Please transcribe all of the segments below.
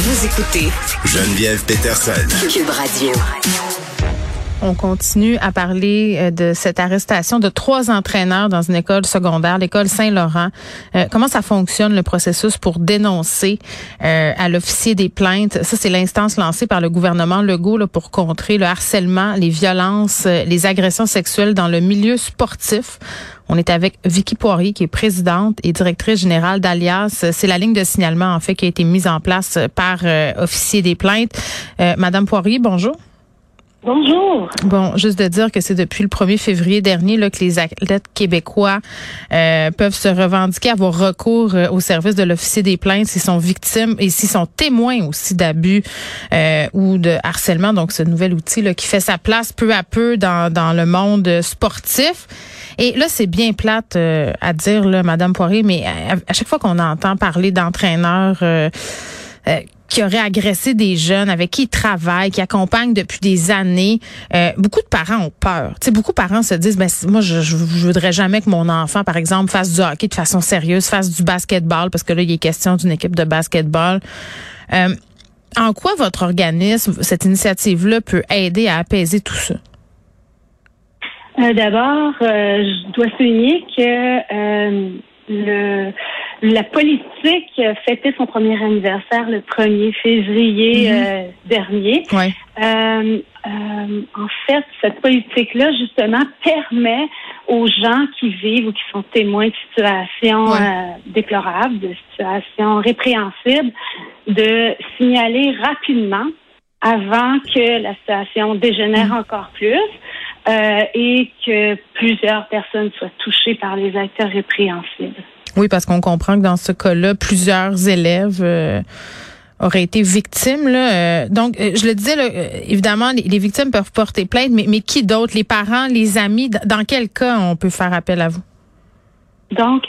Vous écoutez Geneviève Peterson. Cube Radio. On continue à parler euh, de cette arrestation de trois entraîneurs dans une école secondaire, l'école Saint-Laurent. Euh, comment ça fonctionne le processus pour dénoncer euh, à l'officier des plaintes? Ça, c'est l'instance lancée par le gouvernement Legault là, pour contrer le harcèlement, les violences, les agressions sexuelles dans le milieu sportif. On est avec Vicky Poirier, qui est présidente et directrice générale d'Alias. C'est la ligne de signalement, en fait, qui a été mise en place par euh, officier des plaintes. Euh, Madame Poirier, bonjour. Bonjour. Bon, juste de dire que c'est depuis le 1er février dernier que les athlètes québécois euh, peuvent se revendiquer, avoir recours au service de l'officier des plaintes s'ils sont victimes et s'ils sont témoins aussi d'abus ou de harcèlement. Donc, ce nouvel outil qui fait sa place peu à peu dans, dans le monde sportif. Et là, c'est bien plate euh, à dire, là, Madame Poirier, mais à, chaque fois qu'on entend parler d'entraîneurs euh, euh, qui auraient agressé des jeunes avec qui ils travaillent, qui accompagnent depuis des années, beaucoup de parents ont peur. Tu sais, beaucoup de parents se disent, ben moi, je, je, voudrais jamais que mon enfant, par exemple, fasse du hockey de façon sérieuse, fasse du basketball, parce que là, il est question d'une équipe de basketball. en quoi votre organisme, cette initiative-là, peut aider à apaiser tout ça? Euh, d'abord, euh, je dois souligner que euh, le, la politique fêtait son premier anniversaire le 1er février mhm. dernier. en fait, cette politique-là, justement, permet aux gens qui vivent ou qui sont témoins de situations déplorables, de situations répréhensibles, de signaler rapidement avant que la situation dégénère mhm. encore plus. Euh, et que plusieurs personnes soient touchées par les acteurs répréhensibles. Oui, parce qu'on comprend que dans ce cas-là, plusieurs élèves euh, auraient été victimes. Là. Euh, donc, je le disais, évidemment, les, victimes peuvent porter plainte, mais, mais qui d'autre? Les parents, les amis? Dans quel cas on peut faire appel à vous? Donc,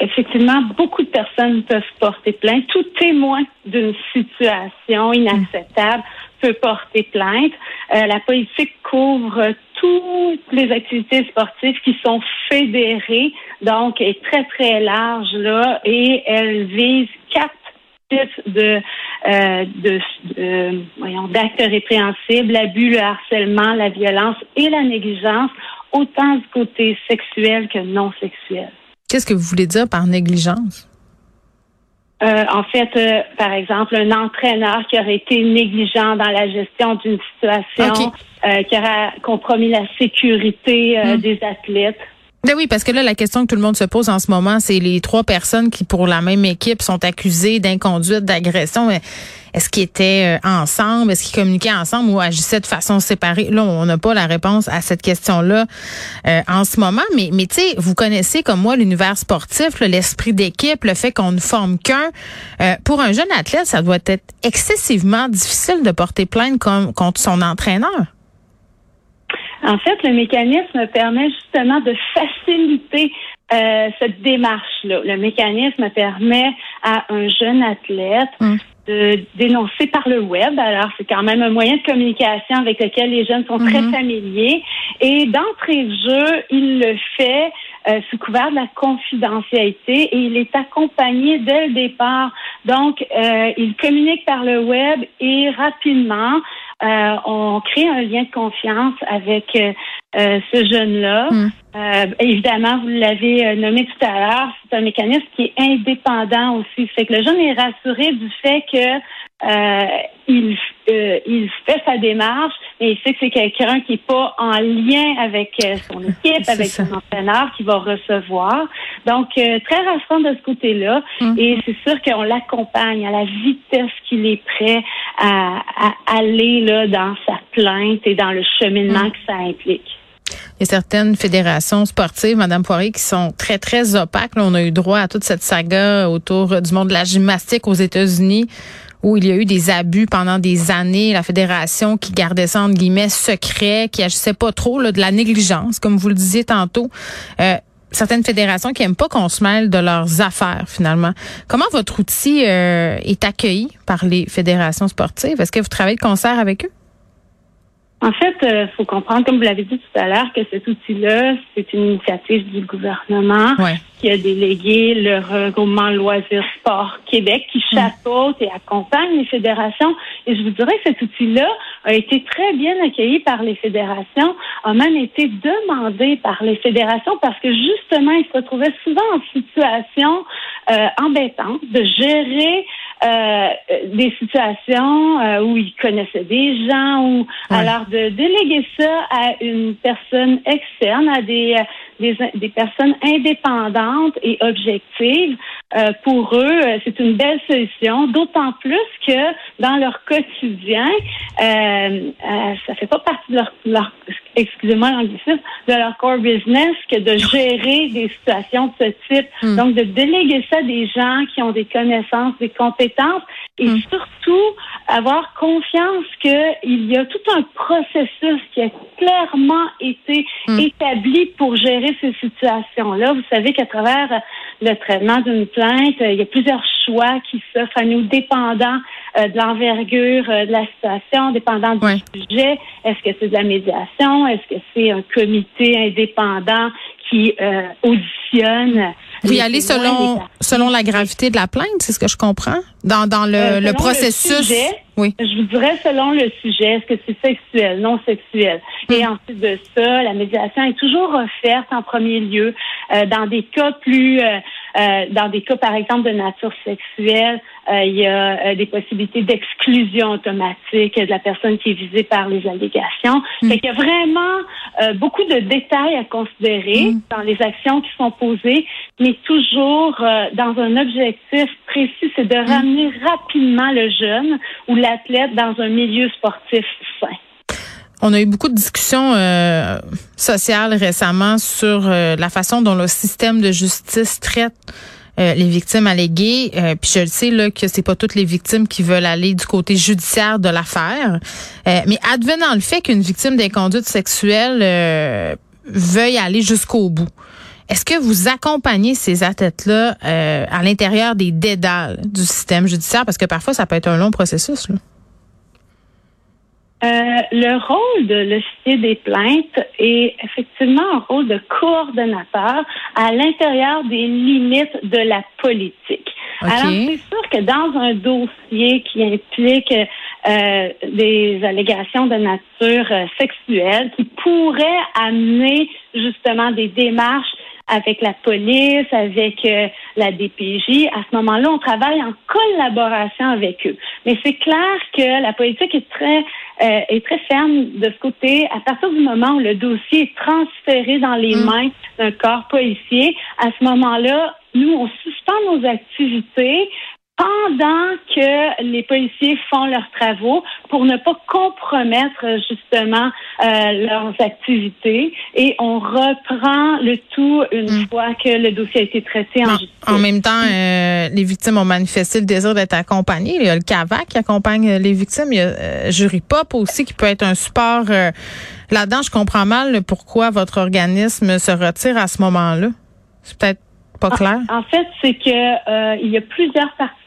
effectivement, beaucoup de personnes peuvent porter plainte. Tout témoin d'une situation inacceptable peut porter plainte. Euh, la politique couvre toutes les activités sportives qui sont fédérées, donc est très très large là, et elle vise quatre types de, euh, de, voyons, d'actes répréhensibles, l'abus, le harcèlement, la violence et la négligence, autant du côté sexuel que non sexuel. Qu'est-ce que vous voulez dire par négligence? Euh, en fait, euh, par exemple, un entraîneur qui aurait été négligent dans la gestion d'une situation, euh, qui aurait compromis la sécurité hmm. des athlètes. Ben oui, parce que là, la question que tout le monde se pose en ce moment, c'est les trois personnes qui, pour la même équipe, sont accusées d'inconduite, d'agression. Est-ce qu'ils étaient euh, ensemble? Est-ce qu'ils communiquaient ensemble ou agissaient de façon séparée? Là, on n'a pas la réponse à cette question-là euh, en ce moment. Mais, mais tu sais, vous connaissez comme moi l'univers sportif, l'esprit d'équipe, le fait qu'on ne forme qu'un. Euh, pour un jeune athlète, ça doit être excessivement difficile de porter plainte contre son entraîneur. En fait, le mécanisme permet justement de faciliter euh, cette démarche-là. Le mécanisme permet à un jeune athlète hum. de dénoncer par le web. Alors, c'est quand même un moyen de communication avec lequel les jeunes sont très hum. familiers. Et d'entrée de jeu, il le fait euh, sous couvert de la confidentialité et il est accompagné dès le départ. Donc, euh, il communique par le web et rapidement, euh, on crée un lien de confiance avec euh, euh, ce jeune-là. Hmm. évidemment, vous l'avez nommé tout à l'heure, c'est un mécanisme qui est indépendant aussi. C'est que le jeune est rassuré du fait que il, il fait sa démarche, mais il sait que c'est quelqu'un qui n'est pas en lien avec son équipe, avec son entraîneur, qui va recevoir. Donc, très rassurant de ce côté-là. Hmm. Et c'est sûr qu'on l'accompagne à la vitesse qu'il est prêt à, à aller là, dans sa plainte et dans le cheminement mm. que ça implique. Il y a certaines fédérations sportives, Madame Poirier, qui sont très, très opaques. on a eu droit à toute cette saga autour du monde de la gymnastique aux États-Unis où il y a eu des abus pendant des années. La fédération qui gardait ça, entre guillemets, secret, qui agissait pas trop là, de la négligence, comme vous le disiez tantôt. Euh, certaines fédérations qui aiment pas qu'on se mêle de leurs affaires finalement. Comment votre outil euh, est accueilli par les fédérations sportives? Est-ce que vous travaillez de concert avec eux? En fait, il euh, faut comprendre, comme vous l'avez dit tout à l'heure, que cet outil-là, c'est une initiative du gouvernement qui a délégué le regroupement Loisirs Sport Québec qui mm. chapeaute et accompagne les fédérations. Et je vous dirais que cet outil-là a été très bien accueilli par les fédérations, a même été demandé par les fédérations parce que justement, ils se retrouvaient souvent en situation euh, embêtante de gérer euh, des situations euh, où ils connaissaient des gens ou alors de déléguer ça à une personne externe, à des des, des personnes indépendantes et objectives. Euh, pour eux, c'est une belle solution, d'autant plus que dans leur quotidien, euh, euh, ça fait pas partie de leur, leur excusez-moi l'anglicisme, de leur core business que de gérer des situations de ce type. Hmm. Donc, de déléguer ça à des gens qui ont des connaissances, des compétences et hmm. surtout avoir confiance qu'il y a tout un processus qui a clairement été hmm. établi pour gérer ces situations-là. Vous savez qu'à travers le traitement d'une plainte, il y a plusieurs choix qui s'offrent à nous dépendant euh, de l'envergure euh, de la situation, dépendant du sujet. Est-ce que c'est de la médiation? Est-ce que c'est un comité indépendant qui euh, auditionne? Vous y allez selon, selon la gravité de la plainte, c'est ce que je comprends? Dans, dans le, le processus? oui. Je vous dirais selon le sujet, est-ce que c'est sexuel, non sexuel? Et hmm. ensuite de ça, la médiation est toujours offerte en premier lieu dans des cas plus euh, dans des cas, par exemple, de nature sexuelle, euh, il y a euh, des possibilités d'exclusion automatique de la personne qui est visée par les allégations. Mm. Fait qu'il y a vraiment beaucoup de détails à considérer mm. dans les actions qui sont posées, mais toujours dans un objectif précis, c'est de mm. ramener rapidement le jeune ou l'athlète dans un milieu sportif sain. On a eu beaucoup de discussions euh, sociales récemment sur euh, la façon dont le système de justice traite euh, les victimes alléguées. puis je le sais là que c'est pas toutes les victimes qui veulent aller du côté judiciaire de l'affaire. mais advenant le fait qu'une victime d'inconduite sexuelle veuille aller jusqu'au bout. Est-ce que vous accompagnez ces athlètes-là à l'intérieur des dédales du système judiciaire? Parce que parfois, ça peut être un long processus. Là. Euh, le rôle de l'officier des plaintes est effectivement un rôle de coordonnateur à l'intérieur des limites de la politique. Alors, c'est sûr que dans un dossier qui implique euh, des allégations de nature euh, sexuelle qui pourraient amener justement des démarches avec la police, avec euh, la DPJ. À ce moment-là, on travaille en collaboration avec eux. Mais c'est clair que la politique est très euh, est très ferme de ce côté. À partir du moment où le dossier est transféré dans les mm. mains d'un corps policier, à ce moment-là, nous, on suspend nos activités pendant que les policiers font leurs travaux pour ne pas compromettre justement euh, leurs activités et on reprend le tout une hmm. fois que le dossier a été traité en, justice. En même temps, euh, les victimes ont manifesté le désir d'être accompagnées. Il y a le CAVAC qui accompagne les victimes. Il y a euh, Jury Pop aussi qui peut être un support. Là-dedans, je comprends mal pourquoi votre organisme se retire à ce moment-là. C'est peut-être pas clair. En, fait, c'est que il y a plusieurs parties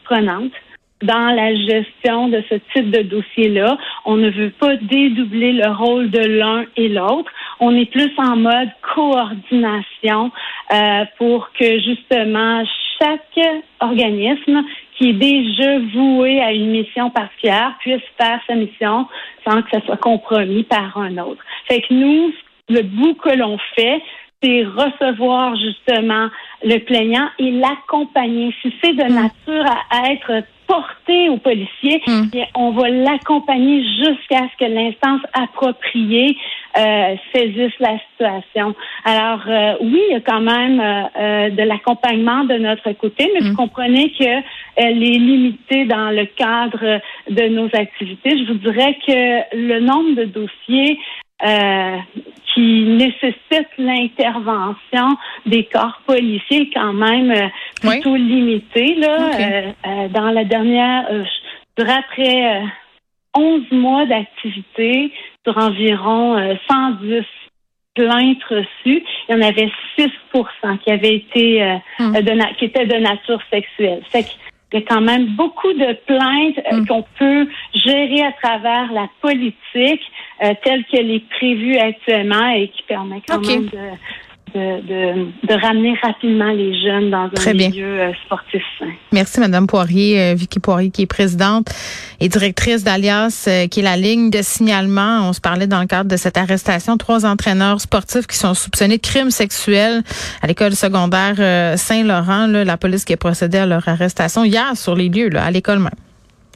dans la gestion de ce type de dossier-là. On ne veut pas dédoubler le rôle de l'un et l'autre. On est plus en mode coordination euh, pour que justement chaque organisme qui est déjà voué à une mission particulière puisse faire sa mission sans que ça soit compromis par un autre. Fait que nous, le bout que l'on fait, c'est recevoir justement le plaignant et l'accompagner. Si c'est de hmm. nature à être porté au policier, hmm. on va l'accompagner jusqu'à ce que l'instance appropriée euh, saisisse la situation. Alors euh, oui, il y a quand même euh, de l'accompagnement de notre côté, mais vous hmm. comprenez que elle est limitée dans le cadre de nos activités. Je vous dirais que le nombre de dossiers euh, qui nécessite l'intervention des corps policiers quand même euh, plutôt limité là. Euh, dans la dernière, je dirais après 11 mois d'activité sur environ 110 plaintes reçues, il y en avait 6% qui avaient été de qui étaient de nature sexuelle. Fait il y a quand même beaucoup de plaintes euh, mm. qu'on peut gérer à travers la politique euh, telle qu'elle est prévue actuellement et qui permet quand même de, de, de, ramener rapidement les jeunes dans un milieu euh, sportif. Merci, Madame Poirier, euh, Vicky Poirier, qui est présidente et directrice d'Alias, euh, qui est la ligne de signalement. On se parlait dans le cadre de cette arrestation, trois entraîneurs sportifs qui sont soupçonnés de crimes sexuels à l'école secondaire Saint-Laurent. La police qui a procédé à leur arrestation hier sur les lieux, à l'école même.